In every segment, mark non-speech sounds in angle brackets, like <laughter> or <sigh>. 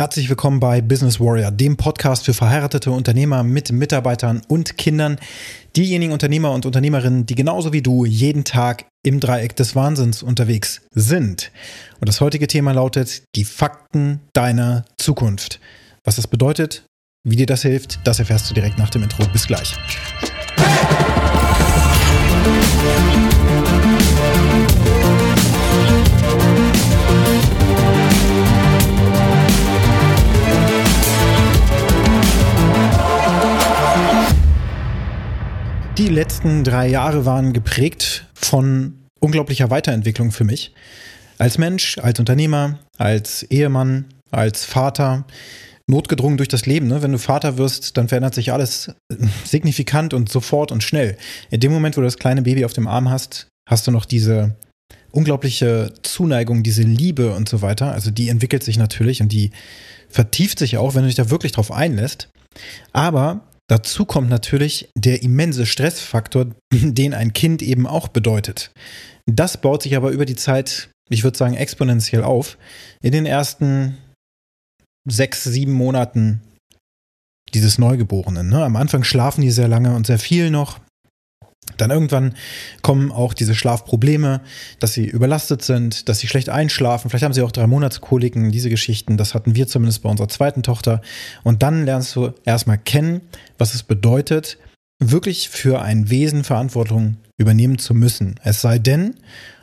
Herzlich willkommen bei Business Warrior, dem Podcast für verheiratete Unternehmer mit Mitarbeitern und Kindern. Diejenigen Unternehmer und Unternehmerinnen, die genauso wie du jeden Tag im Dreieck des Wahnsinns unterwegs sind. Und das heutige Thema lautet die Fakten deiner Zukunft. Was das bedeutet, wie dir das hilft, das erfährst du direkt nach dem Intro. Bis gleich. Die letzten drei Jahre waren geprägt von unglaublicher Weiterentwicklung für mich. Als Mensch, als Unternehmer, als Ehemann, als Vater, notgedrungen durch das Leben. Ne? Wenn du Vater wirst, dann verändert sich alles signifikant und sofort und schnell. In dem Moment, wo du das kleine Baby auf dem Arm hast, hast du noch diese unglaubliche Zuneigung, diese Liebe und so weiter. Also die entwickelt sich natürlich und die vertieft sich auch, wenn du dich da wirklich drauf einlässt. Aber Dazu kommt natürlich der immense Stressfaktor, <laughs> den ein Kind eben auch bedeutet. Das baut sich aber über die Zeit, ich würde sagen, exponentiell auf. In den ersten sechs, sieben Monaten dieses Neugeborenen. Ne? Am Anfang schlafen die sehr lange und sehr viel noch. Dann irgendwann kommen auch diese Schlafprobleme, dass sie überlastet sind, dass sie schlecht einschlafen. Vielleicht haben sie auch drei Monatskoliken, diese Geschichten. Das hatten wir zumindest bei unserer zweiten Tochter. Und dann lernst du erstmal kennen, was es bedeutet, wirklich für ein Wesen Verantwortung übernehmen zu müssen. Es sei denn,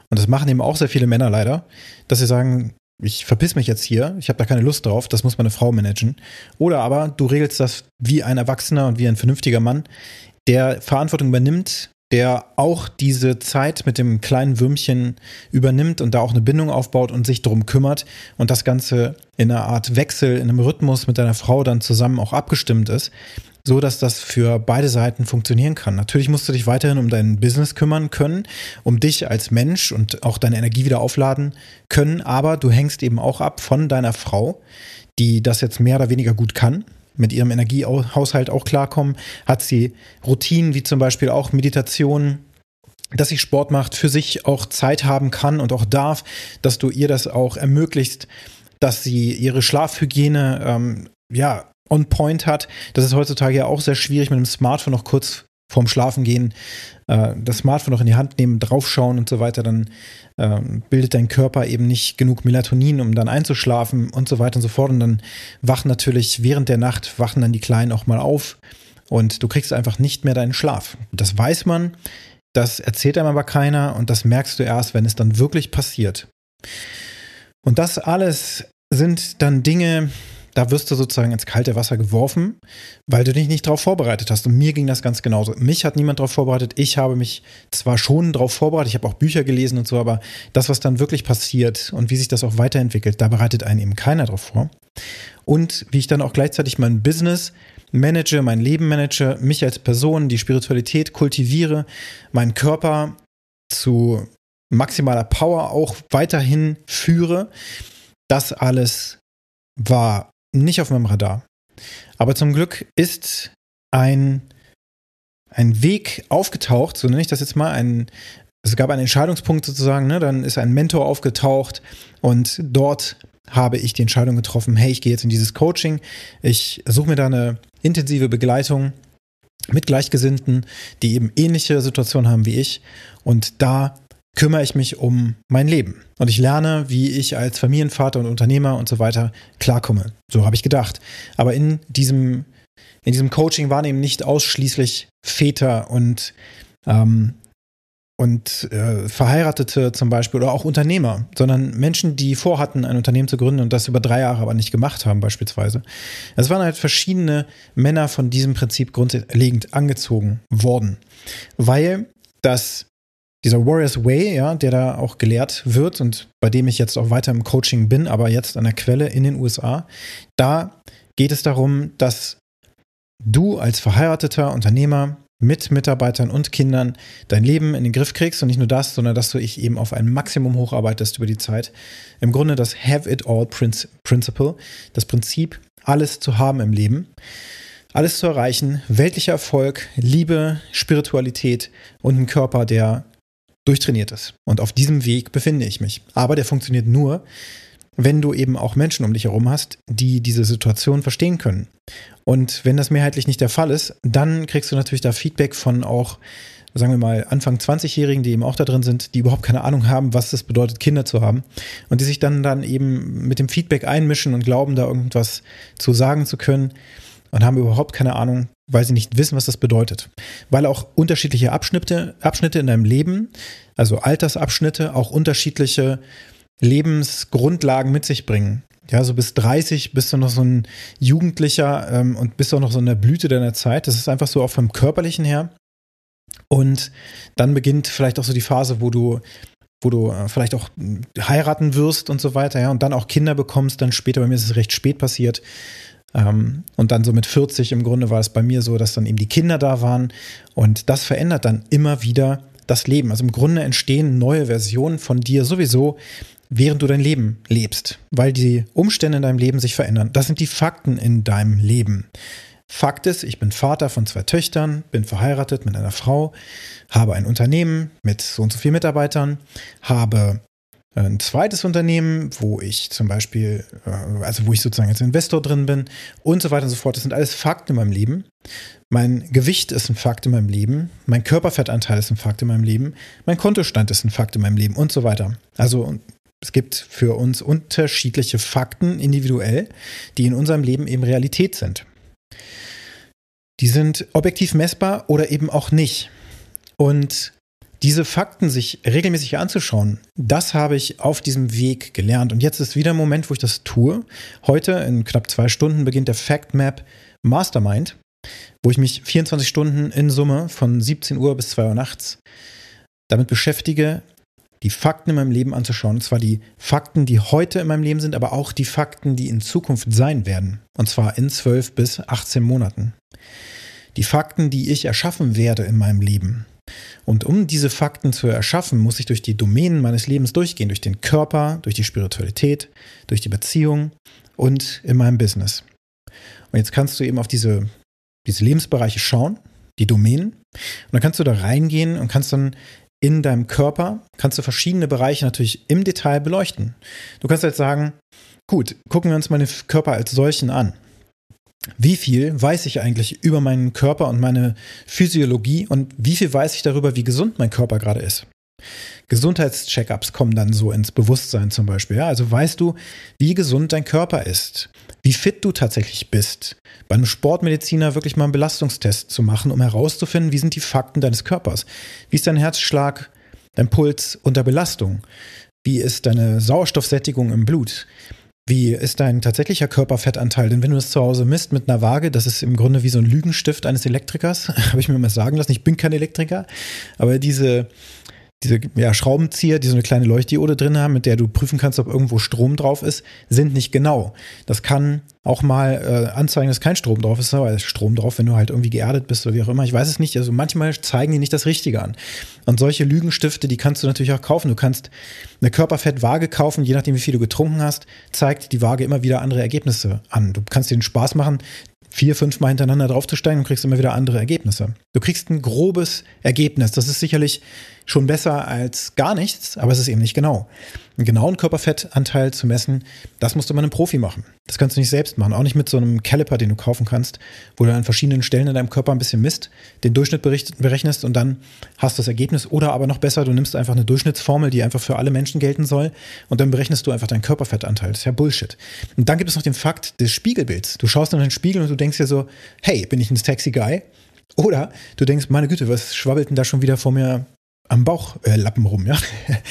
und das machen eben auch sehr viele Männer leider, dass sie sagen, ich verpiss mich jetzt hier, ich habe da keine Lust drauf, das muss meine Frau managen. Oder aber du regelst das wie ein Erwachsener und wie ein vernünftiger Mann, der Verantwortung übernimmt der auch diese Zeit mit dem kleinen Würmchen übernimmt und da auch eine Bindung aufbaut und sich darum kümmert und das Ganze in einer Art Wechsel, in einem Rhythmus mit deiner Frau dann zusammen auch abgestimmt ist, so dass das für beide Seiten funktionieren kann. Natürlich musst du dich weiterhin um dein Business kümmern können, um dich als Mensch und auch deine Energie wieder aufladen können, aber du hängst eben auch ab von deiner Frau, die das jetzt mehr oder weniger gut kann, mit ihrem Energiehaushalt auch klarkommen? Hat sie Routinen wie zum Beispiel auch Meditation? dass sie Sport macht, für sich auch Zeit haben kann und auch darf, dass du ihr das auch ermöglicht, dass sie ihre Schlafhygiene ähm, ja on point hat. Das ist heutzutage ja auch sehr schwierig mit dem Smartphone noch kurz vorm Schlafen gehen, äh, das Smartphone noch in die Hand nehmen, draufschauen und so weiter, dann äh, bildet dein Körper eben nicht genug Melatonin, um dann einzuschlafen und so weiter und so fort. Und dann wachen natürlich während der Nacht, wachen dann die Kleinen auch mal auf und du kriegst einfach nicht mehr deinen Schlaf. Das weiß man, das erzählt einem aber keiner und das merkst du erst, wenn es dann wirklich passiert. Und das alles sind dann Dinge, da wirst du sozusagen ins kalte Wasser geworfen, weil du dich nicht darauf vorbereitet hast. Und mir ging das ganz genauso. Mich hat niemand darauf vorbereitet. Ich habe mich zwar schon darauf vorbereitet, ich habe auch Bücher gelesen und so, aber das, was dann wirklich passiert und wie sich das auch weiterentwickelt, da bereitet einen eben keiner darauf vor. Und wie ich dann auch gleichzeitig mein Business manage, mein Leben manage, mich als Person, die Spiritualität kultiviere, meinen Körper zu maximaler Power auch weiterhin führe. Das alles war nicht auf meinem Radar. Aber zum Glück ist ein, ein Weg aufgetaucht, so nenne ich das jetzt mal, ein, es gab einen Entscheidungspunkt sozusagen, ne? dann ist ein Mentor aufgetaucht und dort habe ich die Entscheidung getroffen, hey, ich gehe jetzt in dieses Coaching, ich suche mir da eine intensive Begleitung mit Gleichgesinnten, die eben ähnliche Situationen haben wie ich und da kümmere ich mich um mein Leben. Und ich lerne, wie ich als Familienvater und Unternehmer und so weiter klarkomme. So habe ich gedacht. Aber in diesem, in diesem Coaching waren eben nicht ausschließlich Väter und, ähm, und äh, Verheiratete zum Beispiel oder auch Unternehmer, sondern Menschen, die vorhatten, ein Unternehmen zu gründen und das über drei Jahre aber nicht gemacht haben, beispielsweise. Es waren halt verschiedene Männer von diesem Prinzip grundlegend angezogen worden, weil das dieser Warriors Way, ja, der da auch gelehrt wird und bei dem ich jetzt auch weiter im Coaching bin, aber jetzt an der Quelle in den USA, da geht es darum, dass du als verheirateter Unternehmer mit Mitarbeitern und Kindern dein Leben in den Griff kriegst und nicht nur das, sondern dass du dich eben auf ein Maximum hocharbeitest über die Zeit. Im Grunde das Have It All Principle, das Prinzip, alles zu haben im Leben alles zu erreichen, weltlicher Erfolg, Liebe, Spiritualität und ein Körper, der durchtrainiert ist. Und auf diesem Weg befinde ich mich. Aber der funktioniert nur, wenn du eben auch Menschen um dich herum hast, die diese Situation verstehen können. Und wenn das mehrheitlich nicht der Fall ist, dann kriegst du natürlich da Feedback von auch, sagen wir mal, Anfang 20-Jährigen, die eben auch da drin sind, die überhaupt keine Ahnung haben, was es bedeutet, Kinder zu haben. Und die sich dann, dann eben mit dem Feedback einmischen und glauben, da irgendwas zu sagen zu können und haben überhaupt keine Ahnung, weil sie nicht wissen, was das bedeutet. Weil auch unterschiedliche Abschnitte, Abschnitte in deinem Leben, also Altersabschnitte, auch unterschiedliche Lebensgrundlagen mit sich bringen. Ja, so bis 30 bist du noch so ein Jugendlicher ähm, und bist auch noch so in der Blüte deiner Zeit. Das ist einfach so auch vom Körperlichen her. Und dann beginnt vielleicht auch so die Phase, wo du, wo du äh, vielleicht auch heiraten wirst und so weiter, ja, und dann auch Kinder bekommst, dann später, bei mir ist es recht spät passiert. Ähm, und dann so mit 40 im Grunde war es bei mir so, dass dann eben die Kinder da waren. Und das verändert dann immer wieder das Leben. Also im Grunde entstehen neue Versionen von dir sowieso, während du dein Leben lebst, weil die Umstände in deinem Leben sich verändern. Das sind die Fakten in deinem Leben. Fakt ist, ich bin Vater von zwei Töchtern, bin verheiratet mit einer Frau, habe ein Unternehmen mit so und so vielen Mitarbeitern, habe ein zweites Unternehmen, wo ich zum Beispiel, äh, also wo ich sozusagen als Investor drin bin und so weiter und so fort. Das sind alles Fakten in meinem Leben. Mein Gewicht ist ein Fakt in meinem Leben. Mein Körperfettanteil ist ein Fakt in meinem Leben. Mein Kontostand ist ein Fakt in meinem Leben und so weiter. Also es gibt für uns unterschiedliche Fakten individuell, die in unserem Leben eben Realität sind. Die sind objektiv messbar oder eben auch nicht. Und diese Fakten sich regelmäßig anzuschauen, das habe ich auf diesem Weg gelernt. Und jetzt ist wieder ein Moment, wo ich das tue. Heute in knapp zwei Stunden beginnt der Fact Map Mastermind, wo ich mich 24 Stunden in Summe von 17 Uhr bis 2 Uhr nachts damit beschäftige, die Fakten in meinem Leben anzuschauen. Und zwar die Fakten, die heute in meinem Leben sind, aber auch die Fakten, die in Zukunft sein werden. Und zwar in 12 bis 18 Monaten. Die Fakten, die ich erschaffen werde in meinem Leben. Und um diese Fakten zu erschaffen, muss ich durch die Domänen meines Lebens durchgehen, durch den Körper, durch die Spiritualität, durch die Beziehung und in meinem Business. Und jetzt kannst du eben auf diese, diese Lebensbereiche schauen, die Domänen, und dann kannst du da reingehen und kannst dann in deinem Körper, kannst du verschiedene Bereiche natürlich im Detail beleuchten. Du kannst jetzt sagen, gut, gucken wir uns meinen Körper als solchen an wie viel weiß ich eigentlich über meinen Körper und meine Physiologie und wie viel weiß ich darüber, wie gesund mein Körper gerade ist. Gesundheitscheckups kommen dann so ins Bewusstsein zum Beispiel. Ja? Also weißt du, wie gesund dein Körper ist, wie fit du tatsächlich bist. Bei einem Sportmediziner wirklich mal einen Belastungstest zu machen, um herauszufinden, wie sind die Fakten deines Körpers. Wie ist dein Herzschlag, dein Puls unter Belastung? Wie ist deine Sauerstoffsättigung im Blut? Wie ist dein tatsächlicher Körperfettanteil? Denn wenn du das zu Hause misst mit einer Waage, das ist im Grunde wie so ein Lügenstift eines Elektrikers, <laughs> habe ich mir mal sagen lassen. Ich bin kein Elektriker, aber diese diese ja, Schraubenzieher, die so eine kleine Leuchtdiode drin haben, mit der du prüfen kannst, ob irgendwo Strom drauf ist, sind nicht genau. Das kann auch mal äh, anzeigen, dass kein Strom drauf ist, aber ist Strom drauf, wenn du halt irgendwie geerdet bist oder wie auch immer. Ich weiß es nicht. Also manchmal zeigen die nicht das Richtige an. Und solche Lügenstifte, die kannst du natürlich auch kaufen. Du kannst eine Körperfettwaage kaufen, je nachdem, wie viel du getrunken hast, zeigt die Waage immer wieder andere Ergebnisse an. Du kannst dir den Spaß machen, vier, fünf Mal hintereinander draufzusteigen und kriegst immer wieder andere Ergebnisse. Du kriegst ein grobes Ergebnis. Das ist sicherlich schon besser als gar nichts, aber es ist eben nicht genau. Einen genauen Körperfettanteil zu messen, das musst du mal einem Profi machen. Das kannst du nicht selbst machen, auch nicht mit so einem Caliper, den du kaufen kannst, wo du an verschiedenen Stellen in deinem Körper ein bisschen misst, den Durchschnitt berechnest und dann hast du das Ergebnis. Oder aber noch besser, du nimmst einfach eine Durchschnittsformel, die einfach für alle Menschen gelten soll und dann berechnest du einfach deinen Körperfettanteil. Das ist ja Bullshit. Und dann gibt es noch den Fakt des Spiegelbilds. Du schaust in den Spiegel und du denkst dir so, hey, bin ich ein sexy Guy? Oder du denkst, meine Güte, was schwabbelt denn da schon wieder vor mir am Bauchlappen äh, rum, ja.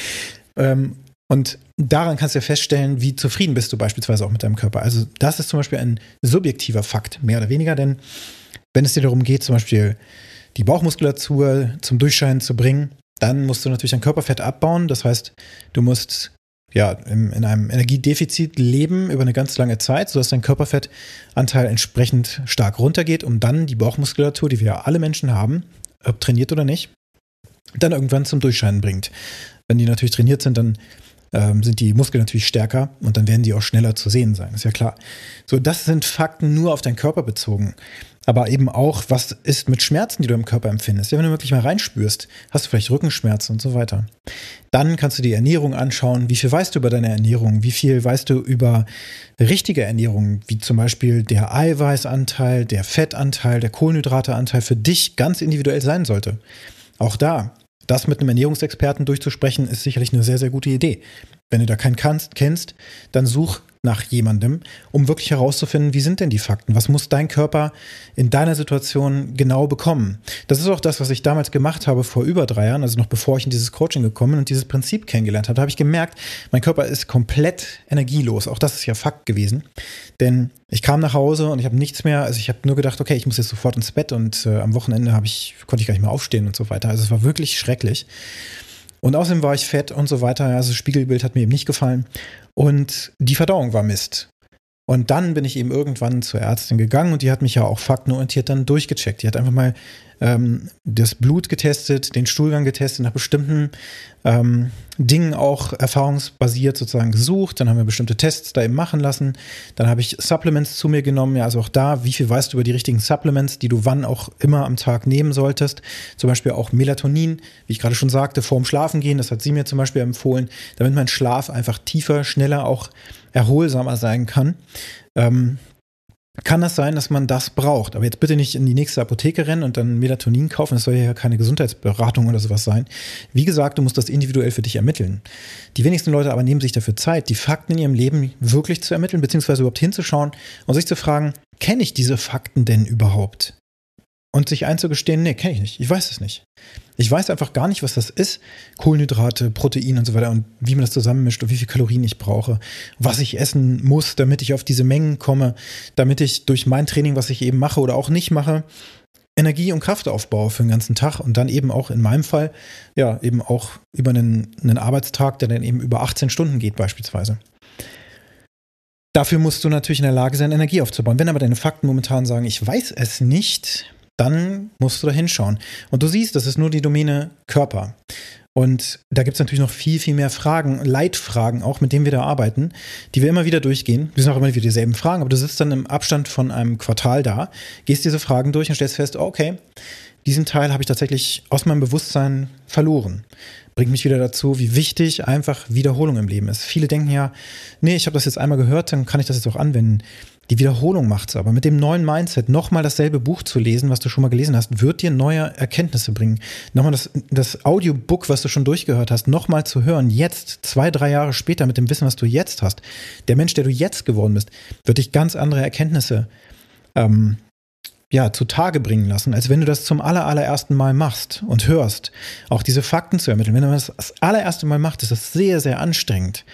<laughs> ähm, und daran kannst du ja feststellen, wie zufrieden bist du beispielsweise auch mit deinem Körper. Also das ist zum Beispiel ein subjektiver Fakt, mehr oder weniger, denn wenn es dir darum geht, zum Beispiel die Bauchmuskulatur zum Durchscheinen zu bringen, dann musst du natürlich dein Körperfett abbauen. Das heißt, du musst ja in, in einem Energiedefizit leben über eine ganz lange Zeit, sodass dein Körperfettanteil entsprechend stark runtergeht, um dann die Bauchmuskulatur, die wir alle Menschen haben, ob trainiert oder nicht, dann irgendwann zum Durchscheinen bringt. Wenn die natürlich trainiert sind, dann ähm, sind die Muskeln natürlich stärker und dann werden die auch schneller zu sehen sein, ist ja klar. So, das sind Fakten nur auf deinen Körper bezogen. Aber eben auch, was ist mit Schmerzen, die du im Körper empfindest? Ja, wenn du wirklich mal reinspürst, hast du vielleicht Rückenschmerzen und so weiter. Dann kannst du die Ernährung anschauen. Wie viel weißt du über deine Ernährung? Wie viel weißt du über richtige Ernährung? Wie zum Beispiel der Eiweißanteil, der Fettanteil, der Kohlenhydrateanteil für dich ganz individuell sein sollte. Auch da, das mit einem Ernährungsexperten durchzusprechen, ist sicherlich eine sehr, sehr gute Idee. Wenn du da keinen kannst, kennst, dann such nach jemandem, um wirklich herauszufinden, wie sind denn die Fakten? Was muss dein Körper in deiner Situation genau bekommen? Das ist auch das, was ich damals gemacht habe vor über drei Jahren, also noch bevor ich in dieses Coaching gekommen und dieses Prinzip kennengelernt habe. Habe ich gemerkt, mein Körper ist komplett energielos. Auch das ist ja Fakt gewesen. Denn ich kam nach Hause und ich habe nichts mehr, also ich habe nur gedacht, okay, ich muss jetzt sofort ins Bett und äh, am Wochenende ich, konnte ich gar nicht mehr aufstehen und so weiter. Also es war wirklich schrecklich. Und außerdem war ich fett und so weiter. Also das Spiegelbild hat mir eben nicht gefallen. Und die Verdauung war Mist. Und dann bin ich eben irgendwann zur Ärztin gegangen und die hat mich ja auch faktenorientiert dann durchgecheckt. Die hat einfach mal ähm, das Blut getestet, den Stuhlgang getestet, nach bestimmten ähm, Dingen auch erfahrungsbasiert sozusagen gesucht. Dann haben wir bestimmte Tests da eben machen lassen. Dann habe ich Supplements zu mir genommen. Ja, also auch da, wie viel weißt du über die richtigen Supplements, die du wann auch immer am Tag nehmen solltest. Zum Beispiel auch Melatonin, wie ich gerade schon sagte, vorm Schlafen gehen. Das hat sie mir zum Beispiel empfohlen, damit mein Schlaf einfach tiefer, schneller, auch erholsamer sein kann. Ähm, kann das sein, dass man das braucht. Aber jetzt bitte nicht in die nächste Apotheke rennen und dann Melatonin kaufen. Das soll ja keine Gesundheitsberatung oder sowas sein. Wie gesagt, du musst das individuell für dich ermitteln. Die wenigsten Leute aber nehmen sich dafür Zeit, die Fakten in ihrem Leben wirklich zu ermitteln, beziehungsweise überhaupt hinzuschauen und sich zu fragen, kenne ich diese Fakten denn überhaupt? Und sich einzugestehen, nee, kenne ich nicht. Ich weiß es nicht. Ich weiß einfach gar nicht, was das ist. Kohlenhydrate, Protein und so weiter und wie man das zusammenmischt und wie viel Kalorien ich brauche, was ich essen muss, damit ich auf diese Mengen komme, damit ich durch mein Training, was ich eben mache oder auch nicht mache, Energie und Kraft aufbaue für den ganzen Tag und dann eben auch in meinem Fall, ja, eben auch über einen, einen Arbeitstag, der dann eben über 18 Stunden geht beispielsweise. Dafür musst du natürlich in der Lage sein, Energie aufzubauen. Wenn aber deine Fakten momentan sagen, ich weiß es nicht, dann musst du da hinschauen. Und du siehst, das ist nur die Domäne Körper. Und da gibt es natürlich noch viel, viel mehr Fragen, Leitfragen auch, mit denen wir da arbeiten, die wir immer wieder durchgehen. Wir sind auch immer wieder dieselben Fragen, aber du sitzt dann im Abstand von einem Quartal da, gehst diese Fragen durch und stellst fest, okay, diesen Teil habe ich tatsächlich aus meinem Bewusstsein verloren. Bringt mich wieder dazu, wie wichtig einfach Wiederholung im Leben ist. Viele denken ja, nee, ich habe das jetzt einmal gehört, dann kann ich das jetzt auch anwenden. Die Wiederholung macht es aber. Mit dem neuen Mindset nochmal dasselbe Buch zu lesen, was du schon mal gelesen hast, wird dir neue Erkenntnisse bringen. Nochmal das, das Audiobook, was du schon durchgehört hast, nochmal zu hören, jetzt, zwei, drei Jahre später, mit dem Wissen, was du jetzt hast. Der Mensch, der du jetzt geworden bist, wird dich ganz andere Erkenntnisse ähm, ja, zutage bringen lassen, als wenn du das zum aller, allerersten Mal machst und hörst, auch diese Fakten zu ermitteln. Wenn du das das allererste Mal machst, ist das sehr, sehr anstrengend.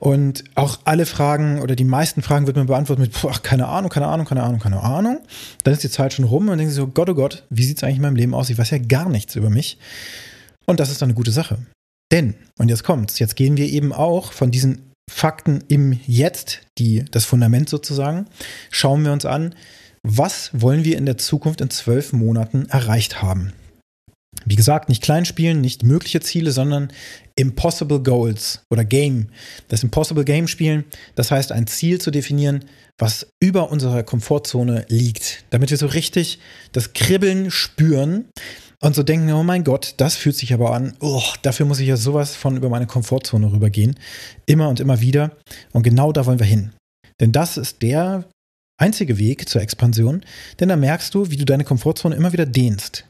Und auch alle Fragen oder die meisten Fragen wird man beantworten mit, boah, keine Ahnung, keine Ahnung, keine Ahnung, keine Ahnung. Dann ist die Zeit schon rum und denken sie so, Gott, oh Gott, wie sieht es eigentlich in meinem Leben aus? Ich weiß ja gar nichts über mich. Und das ist dann eine gute Sache. Denn, und jetzt kommt's, jetzt gehen wir eben auch von diesen Fakten im Jetzt, die, das Fundament sozusagen, schauen wir uns an, was wollen wir in der Zukunft in zwölf Monaten erreicht haben. Wie gesagt, nicht klein spielen, nicht mögliche Ziele, sondern Impossible Goals oder Game. Das Impossible Game spielen, das heißt ein Ziel zu definieren, was über unserer Komfortzone liegt, damit wir so richtig das Kribbeln spüren und so denken, oh mein Gott, das fühlt sich aber an, oh, dafür muss ich ja sowas von über meine Komfortzone rübergehen, immer und immer wieder und genau da wollen wir hin. Denn das ist der einzige Weg zur Expansion, denn da merkst du, wie du deine Komfortzone immer wieder dehnst.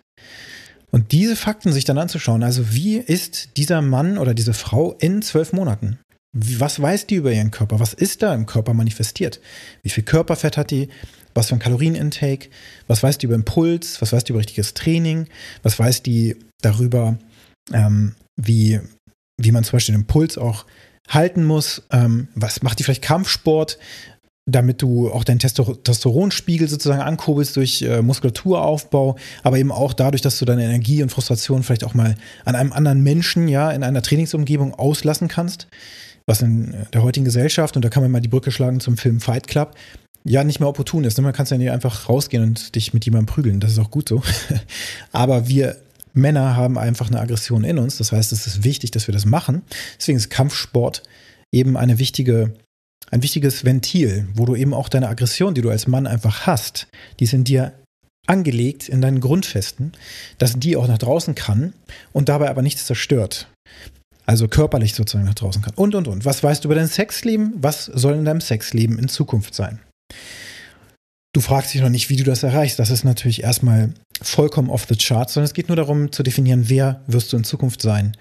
Und diese Fakten sich dann anzuschauen, also wie ist dieser Mann oder diese Frau in zwölf Monaten? Was weiß die über ihren Körper? Was ist da im Körper manifestiert? Wie viel Körperfett hat die? Was für ein Kalorienintake? Was weiß die über Impuls? Was weiß die über richtiges Training? Was weiß die darüber, ähm, wie, wie man zum Beispiel den Impuls auch halten muss? Ähm, was macht die vielleicht Kampfsport? Damit du auch deinen Testosteronspiegel sozusagen ankurbelst durch äh, Muskulaturaufbau, aber eben auch dadurch, dass du deine Energie und Frustration vielleicht auch mal an einem anderen Menschen, ja, in einer Trainingsumgebung auslassen kannst, was in der heutigen Gesellschaft, und da kann man mal die Brücke schlagen zum Film Fight Club, ja nicht mehr opportun ist. Ne? Man kann ja nicht einfach rausgehen und dich mit jemandem prügeln, das ist auch gut so. <laughs> aber wir Männer haben einfach eine Aggression in uns. Das heißt, es ist wichtig, dass wir das machen. Deswegen ist Kampfsport eben eine wichtige, ein wichtiges Ventil, wo du eben auch deine Aggression, die du als Mann einfach hast, die ist in dir angelegt in deinen Grundfesten, dass die auch nach draußen kann und dabei aber nichts zerstört. Also körperlich sozusagen nach draußen kann. Und, und, und. Was weißt du über dein Sexleben? Was soll in deinem Sexleben in Zukunft sein? Du fragst dich noch nicht, wie du das erreichst. Das ist natürlich erstmal vollkommen off the chart, sondern es geht nur darum zu definieren, wer wirst du in Zukunft sein.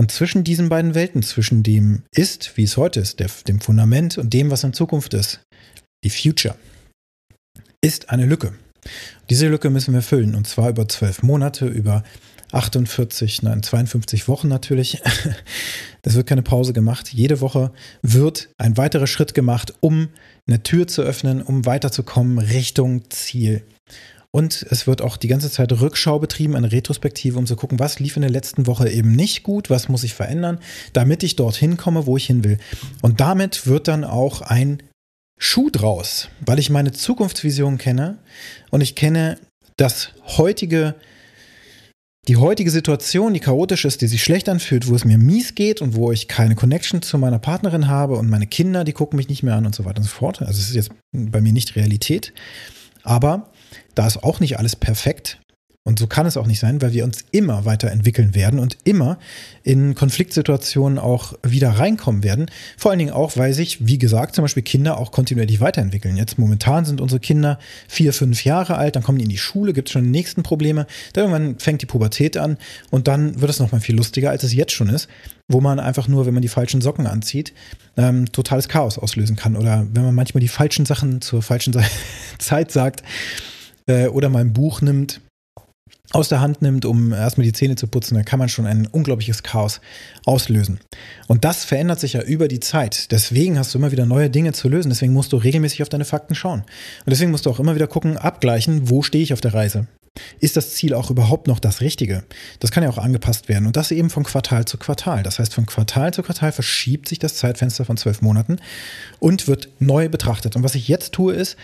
Und zwischen diesen beiden Welten, zwischen dem Ist, wie es heute ist, der, dem Fundament und dem, was in Zukunft ist, die Future, ist eine Lücke. Diese Lücke müssen wir füllen und zwar über zwölf Monate, über 48, nein, 52 Wochen natürlich. <laughs> Es wird keine Pause gemacht. Jede Woche wird ein weiterer Schritt gemacht, um eine Tür zu öffnen, um weiterzukommen Richtung Ziel. Und es wird auch die ganze Zeit Rückschau betrieben, eine Retrospektive, um zu gucken, was lief in der letzten Woche eben nicht gut, was muss ich verändern, damit ich dorthin komme, wo ich hin will. Und damit wird dann auch ein Schuh draus, weil ich meine Zukunftsvision kenne und ich kenne das heutige die heutige Situation, die chaotisch ist, die sich schlecht anfühlt, wo es mir mies geht und wo ich keine Connection zu meiner Partnerin habe und meine Kinder, die gucken mich nicht mehr an und so weiter und so fort. Also es ist jetzt bei mir nicht Realität. Aber da ist auch nicht alles perfekt. Und so kann es auch nicht sein, weil wir uns immer weiterentwickeln werden und immer in Konfliktsituationen auch wieder reinkommen werden. Vor allen Dingen auch, weil sich, wie gesagt, zum Beispiel Kinder auch kontinuierlich weiterentwickeln. Jetzt momentan sind unsere Kinder vier, fünf Jahre alt, dann kommen die in die Schule, gibt es schon die nächsten Probleme. Dann irgendwann fängt die Pubertät an und dann wird es nochmal viel lustiger, als es jetzt schon ist, wo man einfach nur, wenn man die falschen Socken anzieht, ähm, totales Chaos auslösen kann. Oder wenn man manchmal die falschen Sachen zur falschen <laughs> Zeit sagt äh, oder mal ein Buch nimmt aus der Hand nimmt, um erstmal die Zähne zu putzen, dann kann man schon ein unglaubliches Chaos auslösen. Und das verändert sich ja über die Zeit. Deswegen hast du immer wieder neue Dinge zu lösen. Deswegen musst du regelmäßig auf deine Fakten schauen. Und deswegen musst du auch immer wieder gucken, abgleichen, wo stehe ich auf der Reise. Ist das Ziel auch überhaupt noch das Richtige? Das kann ja auch angepasst werden und das eben von Quartal zu Quartal. Das heißt, von Quartal zu Quartal verschiebt sich das Zeitfenster von zwölf Monaten und wird neu betrachtet. Und was ich jetzt tue, ist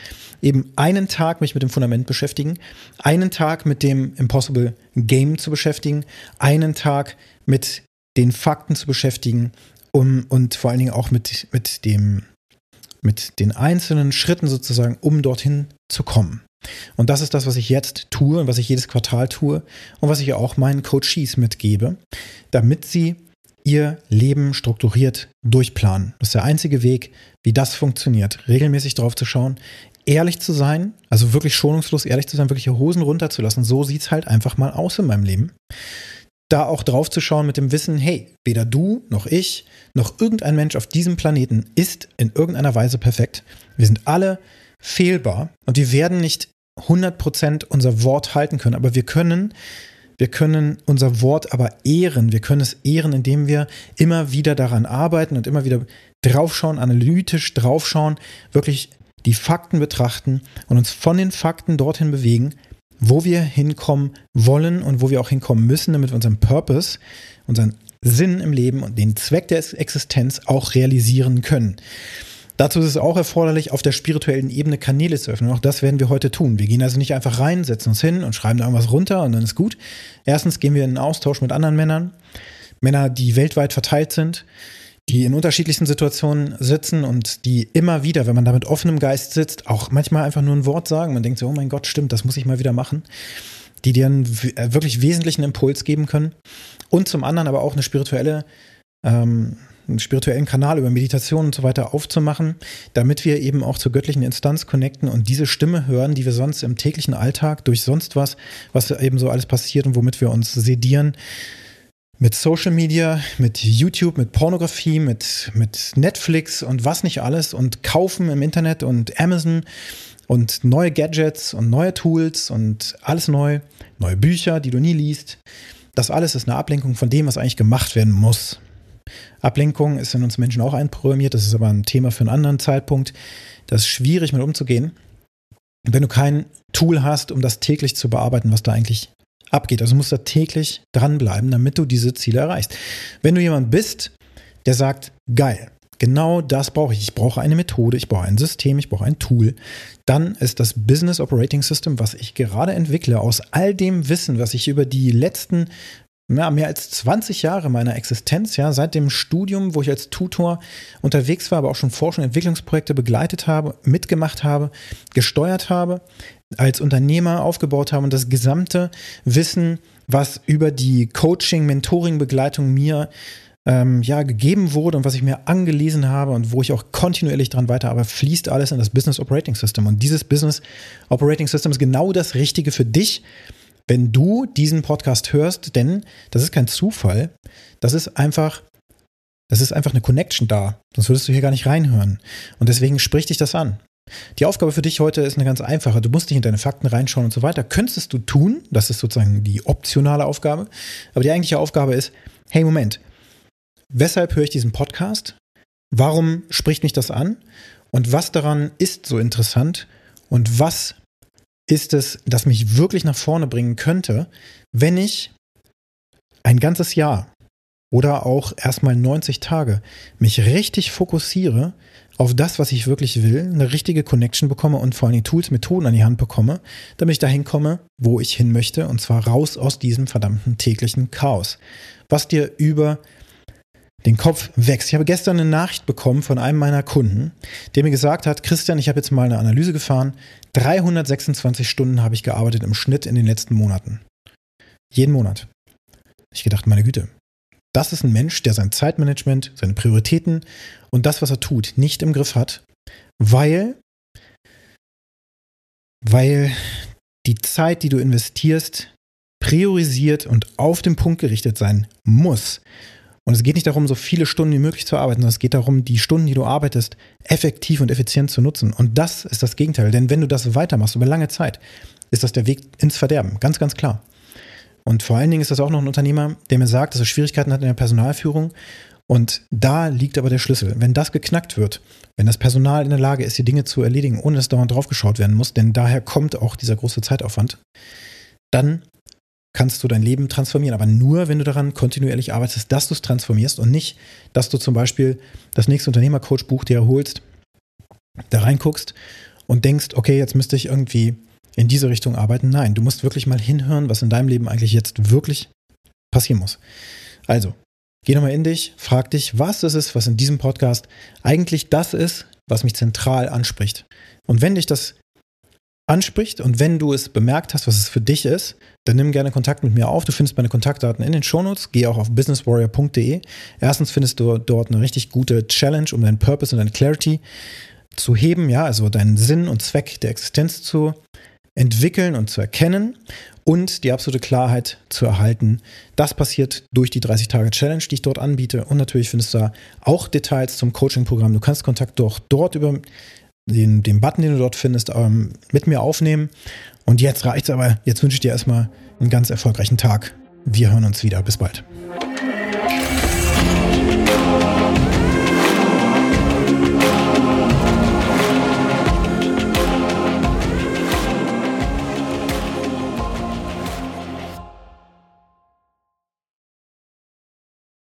eben einen Tag mich mit dem Fundament beschäftigen, einen Tag mit dem Impossible Game zu beschäftigen, einen Tag mit den Fakten zu beschäftigen um, und vor allen Dingen auch mit, mit dem mit den einzelnen Schritten sozusagen, um dorthin zu kommen. Und das ist das, was ich jetzt tue und was ich jedes Quartal tue und was ich auch meinen Coaches mitgebe, damit sie ihr Leben strukturiert durchplanen. Das ist der einzige Weg, wie das funktioniert. Regelmäßig drauf zu schauen, ehrlich zu sein, also wirklich schonungslos ehrlich zu sein, wirklich Hosen runterzulassen. So sieht es halt einfach mal aus in meinem Leben. Da auch drauf zu schauen mit dem Wissen, hey, weder du noch ich noch irgendein Mensch auf diesem Planeten ist in irgendeiner Weise perfekt. Wir sind alle fehlbar und wir werden nicht 100% unser Wort halten können, aber wir können wir können unser Wort aber ehren. Wir können es ehren, indem wir immer wieder daran arbeiten und immer wieder draufschauen, analytisch draufschauen, wirklich die Fakten betrachten und uns von den Fakten dorthin bewegen, wo wir hinkommen wollen und wo wir auch hinkommen müssen, damit wir unseren Purpose, unseren Sinn im Leben und den Zweck der Existenz auch realisieren können. Dazu ist es auch erforderlich, auf der spirituellen Ebene Kanäle zu öffnen. auch das werden wir heute tun. Wir gehen also nicht einfach rein, setzen uns hin und schreiben da irgendwas runter und dann ist gut. Erstens gehen wir in einen Austausch mit anderen Männern. Männer, die weltweit verteilt sind, die in unterschiedlichsten Situationen sitzen und die immer wieder, wenn man da mit offenem Geist sitzt, auch manchmal einfach nur ein Wort sagen. Man denkt so, oh mein Gott, stimmt, das muss ich mal wieder machen. Die dir einen äh, wirklich wesentlichen Impuls geben können. Und zum anderen aber auch eine spirituelle ähm, einen spirituellen Kanal über Meditation und so weiter aufzumachen, damit wir eben auch zur göttlichen Instanz connecten und diese Stimme hören, die wir sonst im täglichen Alltag durch sonst was, was eben so alles passiert und womit wir uns sedieren, mit Social Media, mit YouTube, mit Pornografie, mit, mit Netflix und was nicht alles und kaufen im Internet und Amazon und neue Gadgets und neue Tools und alles neu, neue Bücher, die du nie liest. Das alles ist eine Ablenkung von dem, was eigentlich gemacht werden muss. Ablenkung ist in uns Menschen auch einprogrammiert, das ist aber ein Thema für einen anderen Zeitpunkt. Das ist schwierig mit umzugehen, wenn du kein Tool hast, um das täglich zu bearbeiten, was da eigentlich abgeht. Also musst du da täglich dranbleiben, damit du diese Ziele erreichst. Wenn du jemand bist, der sagt, geil, Genau das brauche ich. Ich brauche eine Methode, ich brauche ein System, ich brauche ein Tool. Dann ist das Business Operating System, was ich gerade entwickle, aus all dem Wissen, was ich über die letzten ja, mehr als 20 Jahre meiner Existenz, ja, seit dem Studium, wo ich als Tutor unterwegs war, aber auch schon Forschung und Entwicklungsprojekte begleitet habe, mitgemacht habe, gesteuert habe, als Unternehmer aufgebaut habe und das gesamte Wissen, was über die Coaching, Mentoring, Begleitung mir ähm, ja, gegeben wurde und was ich mir angelesen habe und wo ich auch kontinuierlich dran weiterarbeite, fließt alles in das Business Operating System. Und dieses Business Operating System ist genau das Richtige für dich, wenn du diesen Podcast hörst, denn das ist kein Zufall. Das ist einfach, das ist einfach eine Connection da. Sonst würdest du hier gar nicht reinhören. Und deswegen spricht dich das an. Die Aufgabe für dich heute ist eine ganz einfache. Du musst nicht in deine Fakten reinschauen und so weiter. Könntest du tun. Das ist sozusagen die optionale Aufgabe. Aber die eigentliche Aufgabe ist, hey, Moment, Weshalb höre ich diesen Podcast? Warum spricht mich das an? Und was daran ist so interessant? Und was ist es, das mich wirklich nach vorne bringen könnte, wenn ich ein ganzes Jahr oder auch erstmal 90 Tage mich richtig fokussiere auf das, was ich wirklich will, eine richtige Connection bekomme und vor allem Tools, Methoden an die Hand bekomme, damit ich dahin komme, wo ich hin möchte, und zwar raus aus diesem verdammten täglichen Chaos, was dir über den Kopf wächst. Ich habe gestern eine Nachricht bekommen von einem meiner Kunden, der mir gesagt hat, Christian, ich habe jetzt mal eine Analyse gefahren. 326 Stunden habe ich gearbeitet im Schnitt in den letzten Monaten. Jeden Monat. Ich gedacht, meine Güte. Das ist ein Mensch, der sein Zeitmanagement, seine Prioritäten und das, was er tut, nicht im Griff hat, weil, weil die Zeit, die du investierst, priorisiert und auf den Punkt gerichtet sein muss. Und es geht nicht darum, so viele Stunden wie möglich zu arbeiten, sondern es geht darum, die Stunden, die du arbeitest, effektiv und effizient zu nutzen. Und das ist das Gegenteil. Denn wenn du das weitermachst über lange Zeit, ist das der Weg ins Verderben. Ganz, ganz klar. Und vor allen Dingen ist das auch noch ein Unternehmer, der mir sagt, dass er Schwierigkeiten hat in der Personalführung. Und da liegt aber der Schlüssel. Wenn das geknackt wird, wenn das Personal in der Lage ist, die Dinge zu erledigen, ohne dass dauernd draufgeschaut werden muss, denn daher kommt auch dieser große Zeitaufwand, dann kannst du dein Leben transformieren, aber nur, wenn du daran kontinuierlich arbeitest, dass du es transformierst und nicht, dass du zum Beispiel das nächste Unternehmercoach-Buch dir erholst, da reinguckst und denkst, okay, jetzt müsste ich irgendwie in diese Richtung arbeiten. Nein, du musst wirklich mal hinhören, was in deinem Leben eigentlich jetzt wirklich passieren muss. Also, geh nochmal in dich, frag dich, was es ist, was in diesem Podcast eigentlich das ist, was mich zentral anspricht. Und wenn dich das anspricht und wenn du es bemerkt hast, was es für dich ist, dann nimm gerne Kontakt mit mir auf. Du findest meine Kontaktdaten in den Shownotes. Geh auch auf businesswarrior.de. Erstens findest du dort eine richtig gute Challenge, um deinen Purpose und deine Clarity zu heben, ja, also deinen Sinn und Zweck der Existenz zu entwickeln und zu erkennen und die absolute Klarheit zu erhalten. Das passiert durch die 30-Tage-Challenge, die ich dort anbiete. Und natürlich findest du da auch Details zum Coaching-Programm. Du kannst Kontakt doch dort über den, den Button, den du dort findest, ähm, mit mir aufnehmen. Und jetzt reicht's aber. Jetzt wünsche ich dir erstmal einen ganz erfolgreichen Tag. Wir hören uns wieder. Bis bald.